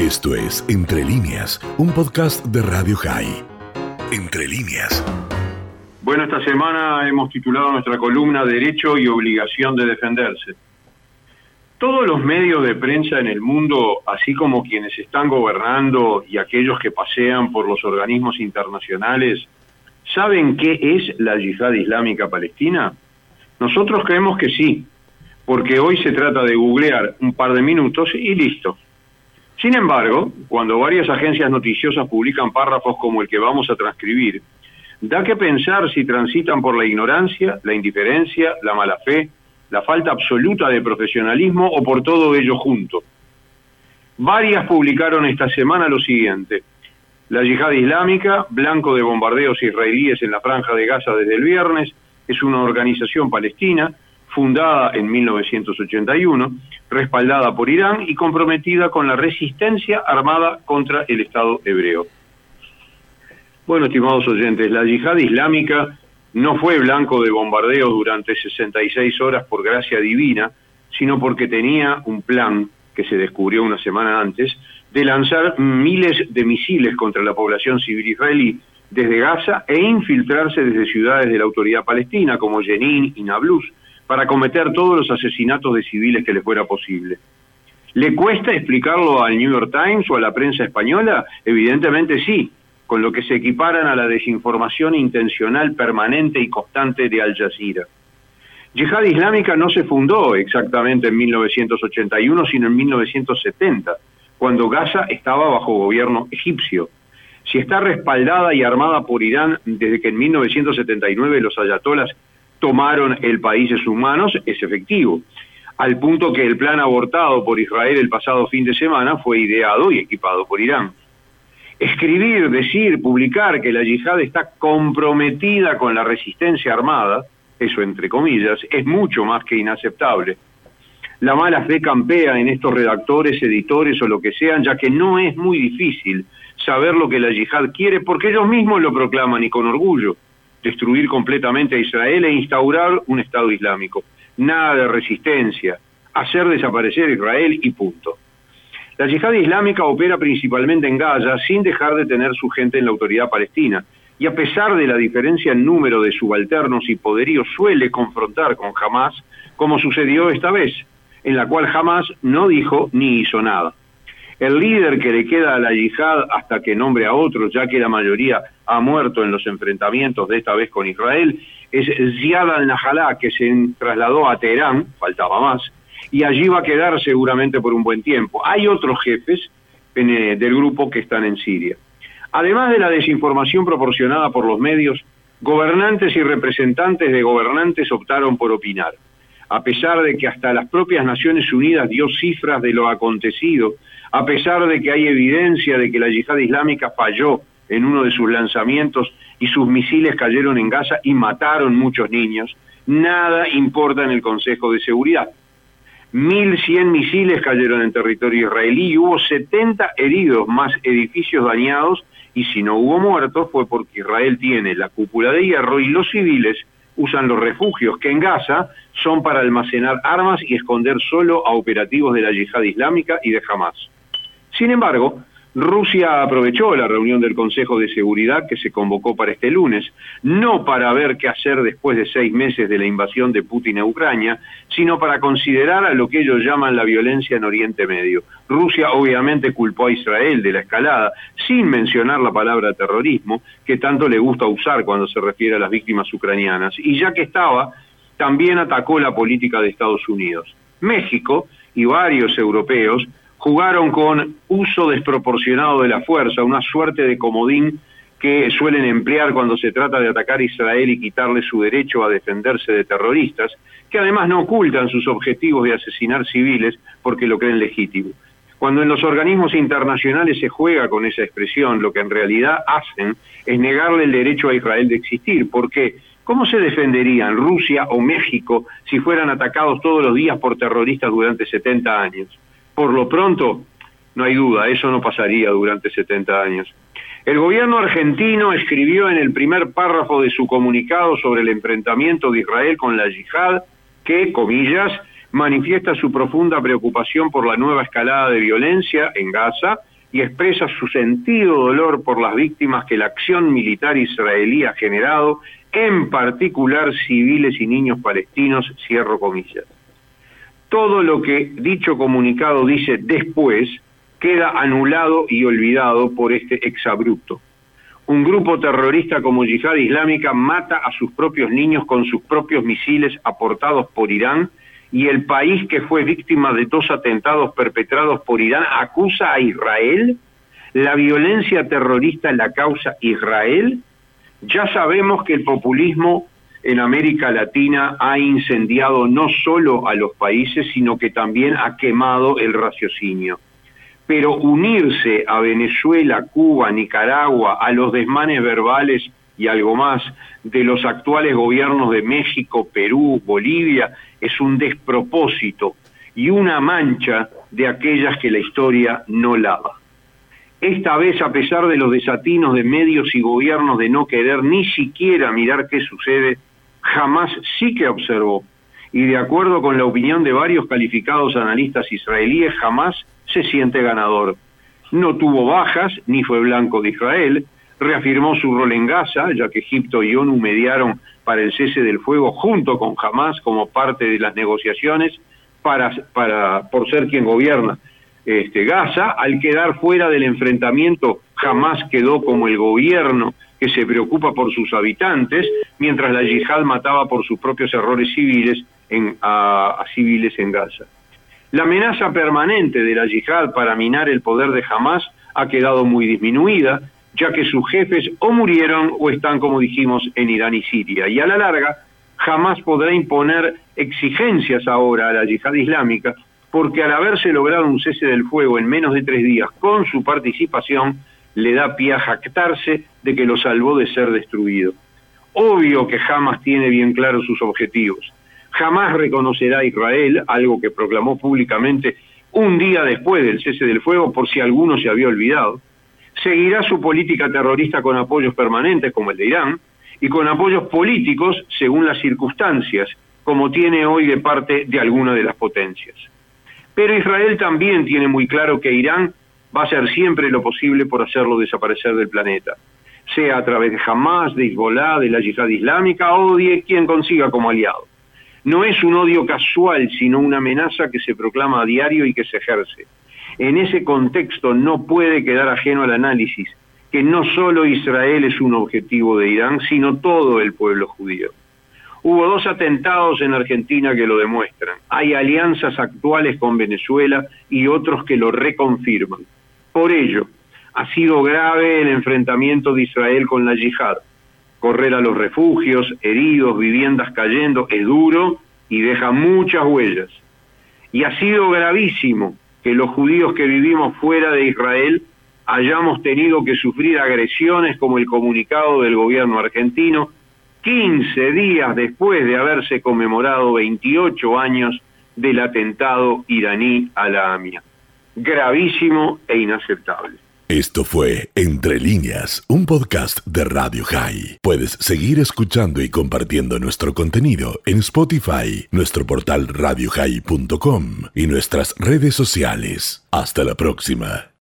Esto es Entre líneas, un podcast de Radio High. Entre líneas. Bueno, esta semana hemos titulado nuestra columna Derecho y obligación de defenderse. Todos los medios de prensa en el mundo, así como quienes están gobernando y aquellos que pasean por los organismos internacionales, ¿saben qué es la yihad islámica palestina? Nosotros creemos que sí, porque hoy se trata de googlear un par de minutos y listo. Sin embargo, cuando varias agencias noticiosas publican párrafos como el que vamos a transcribir, da que pensar si transitan por la ignorancia, la indiferencia, la mala fe, la falta absoluta de profesionalismo o por todo ello junto. Varias publicaron esta semana lo siguiente. La yihad islámica, blanco de bombardeos israelíes en la franja de Gaza desde el viernes, es una organización palestina fundada en 1981, respaldada por Irán y comprometida con la resistencia armada contra el Estado hebreo. Bueno, estimados oyentes, la yihad islámica no fue blanco de bombardeos durante 66 horas por gracia divina, sino porque tenía un plan que se descubrió una semana antes de lanzar miles de misiles contra la población civil israelí desde Gaza e infiltrarse desde ciudades de la autoridad palestina como Jenin y Nablus, para cometer todos los asesinatos de civiles que le fuera posible. ¿Le cuesta explicarlo al New York Times o a la prensa española? Evidentemente sí, con lo que se equiparan a la desinformación intencional permanente y constante de Al Jazeera. Yihad Islámica no se fundó exactamente en 1981, sino en 1970, cuando Gaza estaba bajo gobierno egipcio. Si está respaldada y armada por Irán desde que en 1979 los ayatolas tomaron el país en sus manos es efectivo, al punto que el plan abortado por Israel el pasado fin de semana fue ideado y equipado por Irán. Escribir, decir, publicar que la yihad está comprometida con la resistencia armada, eso entre comillas, es mucho más que inaceptable. La mala fe campea en estos redactores, editores o lo que sean, ya que no es muy difícil saber lo que la yihad quiere porque ellos mismos lo proclaman y con orgullo destruir completamente a Israel e instaurar un Estado Islámico. Nada de resistencia, hacer desaparecer a Israel y punto. La yihad islámica opera principalmente en Gaza sin dejar de tener su gente en la autoridad palestina y a pesar de la diferencia en número de subalternos y poderíos suele confrontar con Hamas como sucedió esta vez, en la cual Hamas no dijo ni hizo nada. El líder que le queda a la yihad hasta que nombre a otros, ya que la mayoría ha muerto en los enfrentamientos de esta vez con Israel, es Ziad al-Najalá, que se trasladó a Teherán, faltaba más, y allí va a quedar seguramente por un buen tiempo. Hay otros jefes eh, del grupo que están en Siria. Además de la desinformación proporcionada por los medios, gobernantes y representantes de gobernantes optaron por opinar. A pesar de que hasta las propias Naciones Unidas dio cifras de lo acontecido a pesar de que hay evidencia de que la yihad islámica falló en uno de sus lanzamientos y sus misiles cayeron en Gaza y mataron muchos niños, nada importa en el Consejo de Seguridad. 1.100 misiles cayeron en territorio israelí y hubo 70 heridos, más edificios dañados, y si no hubo muertos fue porque Israel tiene la cúpula de hierro y los civiles usan los refugios que en Gaza son para almacenar armas y esconder solo a operativos de la yihad islámica y de Hamas. Sin embargo, Rusia aprovechó la reunión del Consejo de Seguridad que se convocó para este lunes, no para ver qué hacer después de seis meses de la invasión de Putin a Ucrania, sino para considerar a lo que ellos llaman la violencia en Oriente Medio. Rusia obviamente culpó a Israel de la escalada, sin mencionar la palabra terrorismo, que tanto le gusta usar cuando se refiere a las víctimas ucranianas, y ya que estaba, también atacó la política de Estados Unidos. México y varios europeos jugaron con uso desproporcionado de la fuerza, una suerte de comodín que suelen emplear cuando se trata de atacar a Israel y quitarle su derecho a defenderse de terroristas, que además no ocultan sus objetivos de asesinar civiles porque lo creen legítimo. Cuando en los organismos internacionales se juega con esa expresión, lo que en realidad hacen es negarle el derecho a Israel de existir, porque ¿cómo se defenderían Rusia o México si fueran atacados todos los días por terroristas durante 70 años? Por lo pronto, no hay duda, eso no pasaría durante 70 años. El gobierno argentino escribió en el primer párrafo de su comunicado sobre el enfrentamiento de Israel con la yihad que, comillas, manifiesta su profunda preocupación por la nueva escalada de violencia en Gaza y expresa su sentido dolor por las víctimas que la acción militar israelí ha generado, en particular civiles y niños palestinos, cierro comillas. Todo lo que dicho comunicado dice después queda anulado y olvidado por este exabrupto. Un grupo terrorista como Yihad Islámica mata a sus propios niños con sus propios misiles aportados por Irán y el país que fue víctima de dos atentados perpetrados por Irán acusa a Israel, la violencia terrorista la causa Israel, ya sabemos que el populismo en América Latina ha incendiado no solo a los países, sino que también ha quemado el raciocinio. Pero unirse a Venezuela, Cuba, Nicaragua, a los desmanes verbales y algo más de los actuales gobiernos de México, Perú, Bolivia, es un despropósito y una mancha de aquellas que la historia no lava. Esta vez, a pesar de los desatinos de medios y gobiernos de no querer ni siquiera mirar qué sucede, jamás sí que observó, y de acuerdo con la opinión de varios calificados analistas israelíes, jamás se siente ganador. No tuvo bajas, ni fue blanco de Israel, reafirmó su rol en Gaza, ya que Egipto y ONU mediaron para el cese del fuego junto con Hamas como parte de las negociaciones para, por ser quien gobierna este, Gaza. Al quedar fuera del enfrentamiento, Hamas quedó como el gobierno que se preocupa por sus habitantes, mientras la yihad mataba por sus propios errores civiles en, a, a civiles en Gaza. La amenaza permanente de la yihad para minar el poder de Hamas ha quedado muy disminuida, ya que sus jefes o murieron o están, como dijimos, en Irán y Siria. Y a la larga, jamás podrá imponer exigencias ahora a la yihad islámica, porque al haberse logrado un cese del fuego en menos de tres días con su participación, le da pie a jactarse de que lo salvó de ser destruido. Obvio que jamás tiene bien claros sus objetivos. Jamás reconocerá a Israel, algo que proclamó públicamente un día después del cese del fuego por si alguno se había olvidado seguirá su política terrorista con apoyos permanentes como el de Irán y con apoyos políticos según las circunstancias, como tiene hoy de parte de alguna de las potencias. Pero Israel también tiene muy claro que Irán va a hacer siempre lo posible por hacerlo desaparecer del planeta, sea a través de Hamas, de Hezbollah, de la yihad islámica o de quien consiga como aliado. No es un odio casual, sino una amenaza que se proclama a diario y que se ejerce. En ese contexto no puede quedar ajeno al análisis que no solo Israel es un objetivo de Irán, sino todo el pueblo judío. Hubo dos atentados en Argentina que lo demuestran. Hay alianzas actuales con Venezuela y otros que lo reconfirman. Por ello, ha sido grave el enfrentamiento de Israel con la yihad. Correr a los refugios, heridos, viviendas cayendo, es duro y deja muchas huellas. Y ha sido gravísimo que los judíos que vivimos fuera de Israel hayamos tenido que sufrir agresiones como el comunicado del gobierno argentino 15 días después de haberse conmemorado 28 años del atentado iraní a la AMIA. Gravísimo e inaceptable. Esto fue Entre líneas, un podcast de Radio High. Puedes seguir escuchando y compartiendo nuestro contenido en Spotify, nuestro portal radiohigh.com y nuestras redes sociales. Hasta la próxima.